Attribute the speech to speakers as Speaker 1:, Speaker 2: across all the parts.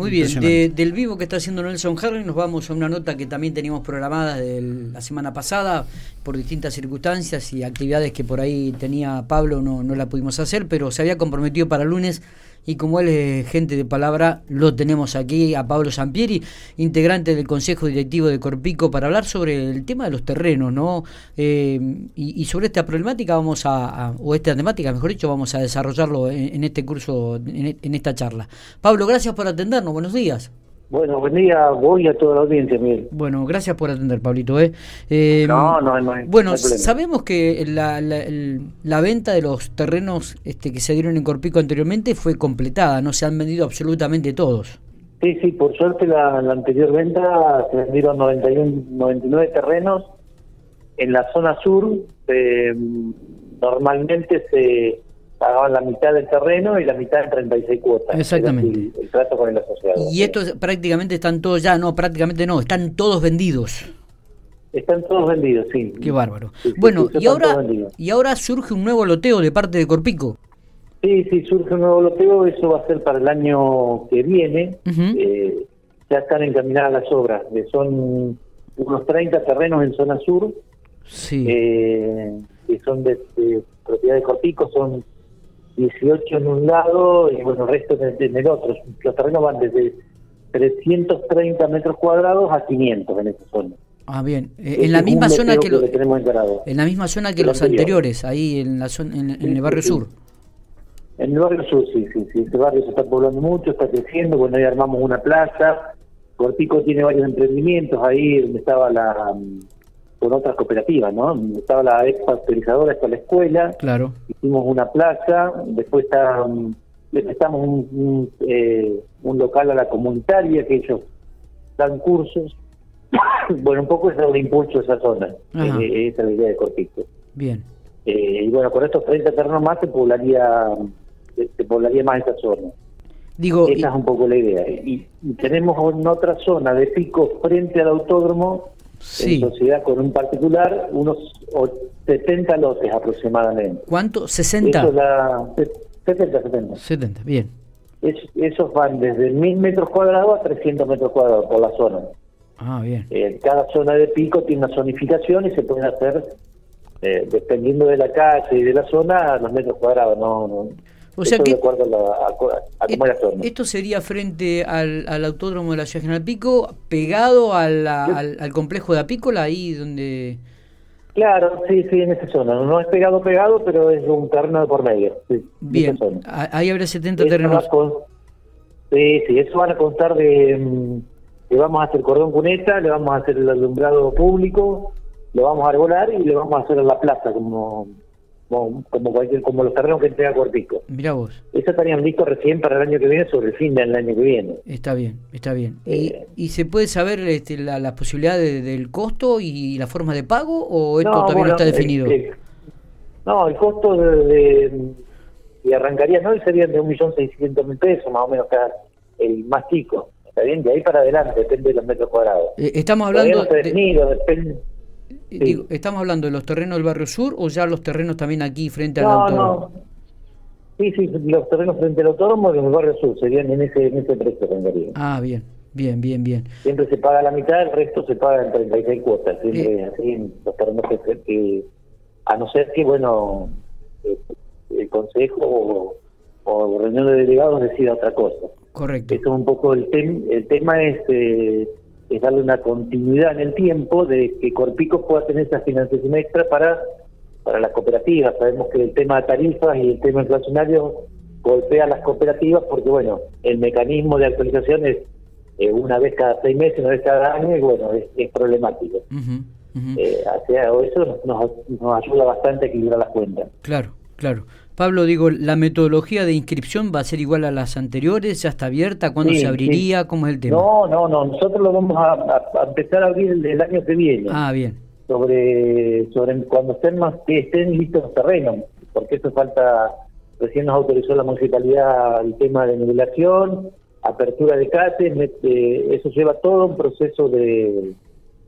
Speaker 1: Muy bien, del vivo que está haciendo Nelson Harley nos vamos a una nota que también teníamos programada de la semana pasada por distintas circunstancias y actividades que por ahí tenía Pablo, no, no la pudimos hacer, pero se había comprometido para lunes y como él es gente de palabra, lo tenemos aquí a Pablo Sampieri, integrante del Consejo Directivo de Corpico, para hablar sobre el tema de los terrenos, ¿no? Eh, y, sobre esta problemática vamos a, o esta temática, mejor dicho, vamos a desarrollarlo en, este curso, en esta charla. Pablo, gracias por atendernos, buenos días.
Speaker 2: Bueno, buen día voy a toda la audiencia, Miguel.
Speaker 1: Bueno, gracias por atender, Pablito. ¿eh? eh no, no, no. Bueno, sabemos que la, la, venta de los terrenos este, que se dieron en Corpico anteriormente fue completada, no se han vendido absolutamente todos.
Speaker 2: Sí, sí, por suerte la, anterior venta se vendieron 91, 99 terrenos en la zona sur. Eh, normalmente se pagaban la mitad del terreno y la mitad en 36 cuotas.
Speaker 1: Exactamente.
Speaker 2: El, trato con el asociado.
Speaker 1: Y estos prácticamente están todos ya, no, prácticamente no, están todos vendidos.
Speaker 2: Están todos vendidos, sí.
Speaker 1: Qué bárbaro. bueno, y ahora y ahora surge un nuevo loteo de parte de Corpico.
Speaker 2: Sí, sí, surge un nuevo loteo, eso va a ser para el año que viene. Eh, ya están encaminadas las obras, son unos 30 terrenos en zona sur, sí. eh, que son de, de propiedad de Corpico, son 18 en un lado y bueno, el resto en, el otro. Los terrenos van desde 330 metros cuadrados a 500 en esa zona.
Speaker 1: Ah, bien. Eh, en la misma zona que, lo, En la misma zona que los anteriores, ahí en la zona, en, el barrio sur.
Speaker 2: En el barrio sur, sí, sí, sí. Este barrio se está poblando mucho, está creciendo. Bueno, ahí armamos una plaza. Cortico tiene varios emprendimientos ahí donde estaba la con otras cooperativas, ¿no? Estaba la ex pasteurizadora, está la escuela.
Speaker 1: Claro.
Speaker 2: Hicimos una plaza, después está, le prestamos un, eh, un, local a la comunitaria que ellos dan cursos. bueno, un poco es el impulso de esa zona. Eh, esa es la idea de Cortico.
Speaker 1: Bien.
Speaker 2: Eh, y bueno, con estos 30 terrenos más se poblaría, se poblaría más esa zona.
Speaker 1: Digo,
Speaker 2: Esa es un poco la idea. Y, y tenemos en otra zona de pico frente al autódromo en sociedad con un particular, unos 70 lotes aproximadamente.
Speaker 1: ¿Cuánto? ¿60?
Speaker 2: la, 70, 70.
Speaker 1: 70, bien.
Speaker 2: esos van desde 1000 metros cuadrados a 300 metros cuadrados por la zona.
Speaker 1: Ah, bien.
Speaker 2: Eh, cada zona de pico tiene una zonificación y se pueden hacer, eh, dependiendo de la calle y de la zona, los metros cuadrados. No, no,
Speaker 1: o sea que esto sería frente al, al, autódromo de la ciudad general Pico, pegado al, al, complejo de Apícola, ahí donde...
Speaker 2: Claro, sí, sí, en esa zona. No es pegado, pegado, pero es un terreno de por medio.
Speaker 1: Bien, ahí habrá 70 terrenos.
Speaker 2: sí, sí, eso van a contar de... Mm, le vamos a hacer cordón cuneta, le vamos a hacer el alumbrado público, lo vamos a arbolar y le vamos a hacer en la plaza como como, cualquier, como los terrenos que entrega Corpico.
Speaker 1: Mira vos.
Speaker 2: Eso estarían listos recién para el año que viene, sobre el fin del año que viene.
Speaker 1: Está bien, está bien. Eh, ¿Y, se puede saber este, la, la posibilidad del costo y la forma de pago o esto todavía no está definido?
Speaker 2: no, el costo de, de, arrancaría no serían de 1.600.000 pesos, más o menos, cada, el más chico. Está bien, de ahí para adelante, depende de los metros cuadrados.
Speaker 1: Eh, estamos hablando... depende, ¿Estamos hablando de los terrenos del barrio sur o ya los terrenos también aquí frente al autódromo? No.
Speaker 2: Sí, sí, los terrenos frente al autódromo en el barrio sur serían en ese, en ese precio
Speaker 1: Ah, bien, bien, bien, bien.
Speaker 2: Siempre se paga la mitad, el resto se paga en 36 cuotas. Siempre eh. así los terrenos que, a no ser que, bueno, eh, el, consejo o, o reunión de delegados decida otra cosa.
Speaker 1: Correcto.
Speaker 2: Eso es un poco el, el tema es... Eh, es darle una continuidad en el tiempo de que Corpico pueda tener esa financiación extra para, para las cooperativas. Sabemos que el tema de tarifas y el tema inflacionario golpea a las cooperativas porque, bueno, el mecanismo de actualización es eh, una vez cada seis meses, una vez cada año, y bueno, es, problemático. Eh, eso nos, nos ayuda bastante a equilibrar las cuentas.
Speaker 1: Claro, claro. Pablo, digo, ¿la metodología de inscripción va a ser igual a las anteriores? ¿Ya está abierta? ¿Cuándo se abriría? ¿Cómo es el tema?
Speaker 2: No, no, no. Nosotros lo vamos a, empezar a abrir el, año que viene.
Speaker 1: Ah, bien.
Speaker 2: Sobre, sobre cuando estén más que estén listos los terrenos, porque eso falta, recién nos autorizó la municipalidad el tema de nivelación, apertura de CATE, eso lleva todo un proceso de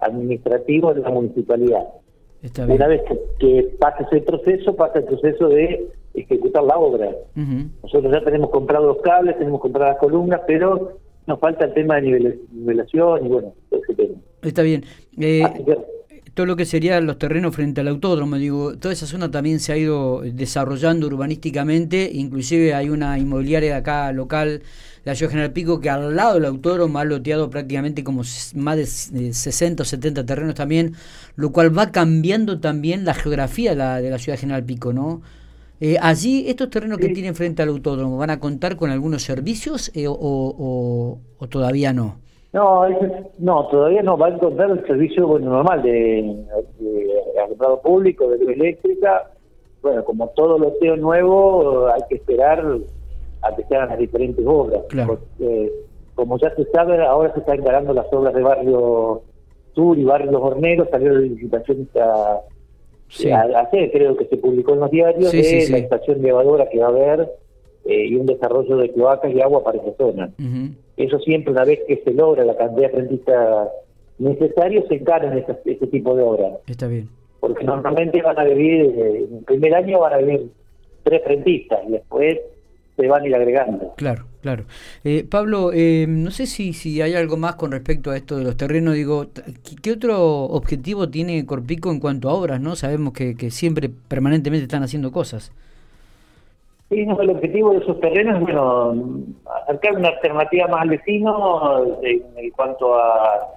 Speaker 2: administrativo de la municipalidad. Una vez que, que pase ese proceso, pasa el proceso de ejecutar la obra. Nosotros ya tenemos comprado los cables, tenemos comprado las columnas, pero nos falta el tema de nivelación y bueno, ese tema.
Speaker 1: Está bien. Eh, todo lo que serían los terrenos frente al autódromo, digo, toda esa zona también se ha ido desarrollando urbanísticamente, inclusive hay una inmobiliaria de acá local, la Ciudad General Pico, que al lado del autódromo ha loteado prácticamente como más de 60 o 70 terrenos también, lo cual va cambiando también la geografía de la, de la Ciudad General Pico, ¿no? Eh, allí, estos terrenos que tienen frente al autódromo, ¿van a contar con algunos servicios eh, o, todavía no?
Speaker 2: No, no, todavía no. Va a encontrar el servicio bueno, normal de, alumbrado público, de luz eléctrica. Bueno, como todo loteo nuevo, hay que esperar a que se hagan las diferentes obras. como ya se sabe, ahora se están encarando las obras de Barrio Sur y Barrio Los Horneros, salió la licitación esta sí. hacer, creo que se publicó en los diarios, de la estación de lavadora que va a haber eh, y un desarrollo de cloacas y agua para esa zona. Eso siempre, una vez que se logra la cantidad de aprendizajes necesaria, se encargan este tipo de obras.
Speaker 1: Está bien.
Speaker 2: Porque normalmente van a vivir, eh, en el primer año van a vivir tres frentistas y después se van a ir agregando.
Speaker 1: Claro, claro. Eh, Pablo, eh, no sé si, si hay algo más con respecto a esto de los terrenos. Digo, ¿qué otro objetivo tiene Corpico en cuanto a obras? no Sabemos que, siempre, permanentemente están haciendo cosas.
Speaker 2: Sí, no, el objetivo de esos terrenos es, bueno, acercar una alternativa más al vecino en, cuanto a,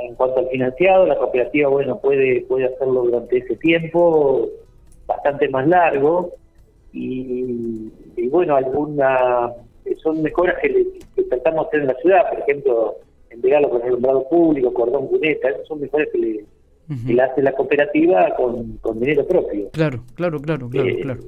Speaker 2: en cuanto al financiado. La cooperativa, bueno, puede, puede hacerlo durante ese tiempo bastante más largo y, bueno, alguna son mejoras que, tratamos de hacer en la ciudad, por ejemplo, entregarlo con el alumbrado público, cordón cuneta, esas son mejoras que le, hace la cooperativa con, dinero propio.
Speaker 1: Claro, claro, claro, claro, eh, claro.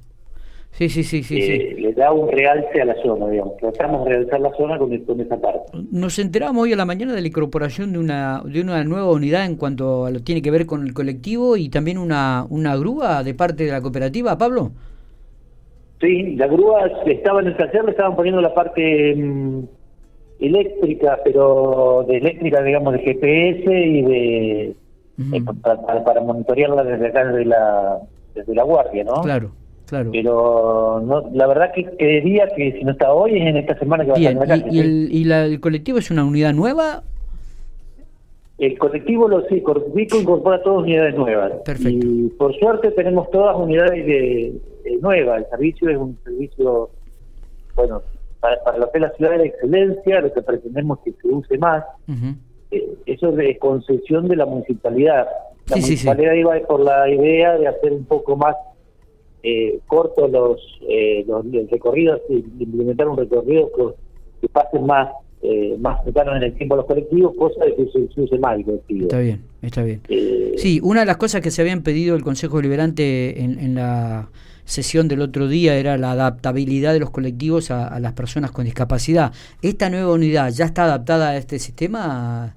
Speaker 1: Sí, sí, sí, sí,
Speaker 2: eh, Le da un realce a la zona, digamos. Tratamos de realzar la zona con, con, esa parte.
Speaker 1: Nos enteramos hoy a la mañana de la incorporación de una de una nueva unidad en cuanto a lo tiene que ver con el colectivo y también una, una grúa de parte de la cooperativa, Pablo.
Speaker 2: Sí, la grúa estaba en el taller, le estaban poniendo la parte mm, eléctrica, pero de eléctrica, digamos, de GPS y de eh, para, monitorearla desde acá, desde la, desde la guardia, ¿no?
Speaker 1: Claro, claro.
Speaker 2: Pero no, la verdad que creería que si no está hoy es en esta semana que va a estar en la calle.
Speaker 1: ¿Y, el, y la, el colectivo es una unidad nueva
Speaker 2: el colectivo lo sí, Corpico incorpora todas unidades nuevas.
Speaker 1: Perfecto.
Speaker 2: Y por suerte tenemos todas unidades de, nuevas. El servicio es un servicio, bueno, para, para lo que es la ciudad de excelencia, lo que pretendemos que se use más. Eh, eso es de concesión de la municipalidad. La municipalidad iba por la idea de hacer un poco más eh, cortos los, eh, los, recorridos y implementar un recorrido que, que pase más eh, más cercanos en el tiempo a los colectivos, cosa de que se, use mal el colectivo.
Speaker 1: Está bien, está bien. Eh, sí, una de las cosas que se habían pedido el Consejo Deliberante en, en, la sesión del otro día era la adaptabilidad de los colectivos a, las personas con discapacidad. ¿Esta nueva unidad ya está adaptada a este sistema,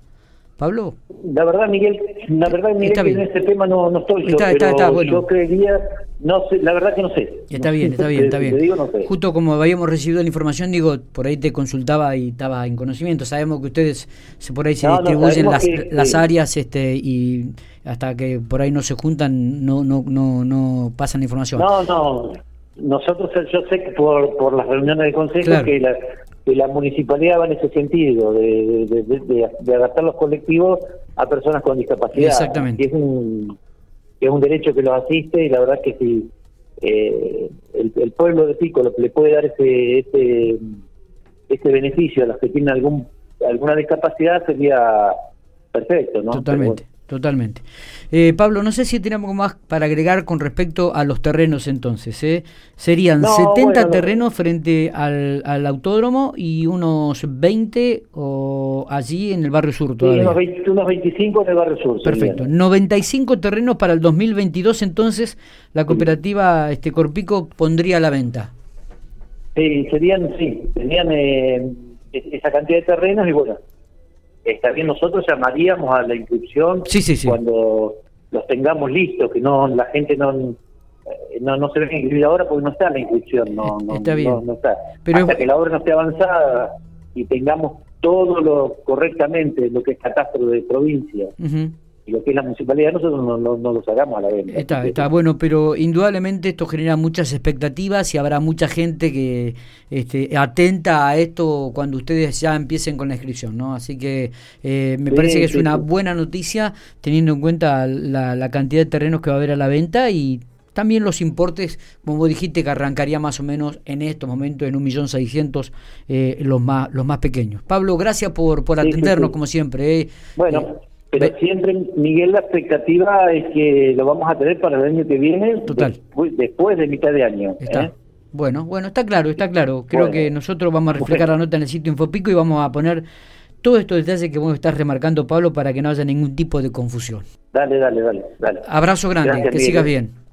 Speaker 1: Pablo?
Speaker 2: La verdad, Miguel, la verdad, Miguel, en este tema no, no estoy yo, pero yo creería no sé, la verdad que no sé.
Speaker 1: Está bien, está bien, está bien. Justo como habíamos recibido la información, digo, por ahí te consultaba y estaba en conocimiento. Sabemos que ustedes se por ahí se distribuyen las, las áreas este y hasta que por ahí no se juntan no no no no pasan la información.
Speaker 2: No, no. Nosotros, yo sé que por, por las reuniones de consejo que, la, que la municipalidad va en ese sentido, de, de, de, adaptar los colectivos a personas con discapacidad.
Speaker 1: Exactamente.
Speaker 2: es un es un derecho que los asiste y la verdad que si eh, el, pueblo de Pico le puede dar ese, ese, ese beneficio a los que tienen algún alguna discapacidad sería perfecto, ¿no?
Speaker 1: Totalmente. Totalmente. Eh, Pablo, no sé si tenemos algo más para agregar con respecto a los terrenos entonces. ¿eh? Serían 70 terrenos frente al, al, autódromo y unos 20 o allí en el barrio sur todavía.
Speaker 2: Sí, unos, 25 en el barrio sur.
Speaker 1: Perfecto. 95 terrenos para el 2022 entonces la cooperativa este Corpico pondría a la venta.
Speaker 2: Sí, serían, sí, tenían eh, esa cantidad de terrenos y bueno, está bien, nosotros llamaríamos a la inscripción cuando los tengamos listos, que no la gente no eh, no, no se ve inscribir ahora porque no está la inscripción, no, no, está. No, está. Pero Hasta que la obra no esté avanzada y tengamos todo lo correctamente, lo que es catastro de provincia, lo que es la municipalidad nosotros no, no, no lo sacamos a la venta.
Speaker 1: Está, está bueno, pero indudablemente esto genera muchas expectativas y habrá mucha gente que este, atenta a esto cuando ustedes ya empiecen con la inscripción, ¿no? Así que eh, me parece que es una buena noticia teniendo en cuenta la, la cantidad de terrenos que va a haber a la venta y también los importes, como dijiste, que arrancaría más o menos en estos momentos en un millón seiscientos eh, los más los más pequeños. Pablo, gracias por, por atendernos como siempre.
Speaker 2: Eh. Bueno, eh, pero siempre, Miguel, la expectativa es que lo vamos a tener para el año que viene,
Speaker 1: Total.
Speaker 2: Después, de mitad de año.
Speaker 1: Está. Bueno, bueno, está claro, está claro. Creo que nosotros vamos a reflejar la nota en el sitio Infopico y vamos a poner todos estos detalles que vos estás remarcando, Pablo, para que no haya ningún tipo de confusión.
Speaker 2: Dale, dale, dale. dale.
Speaker 1: Abrazo grande, que sigas bien.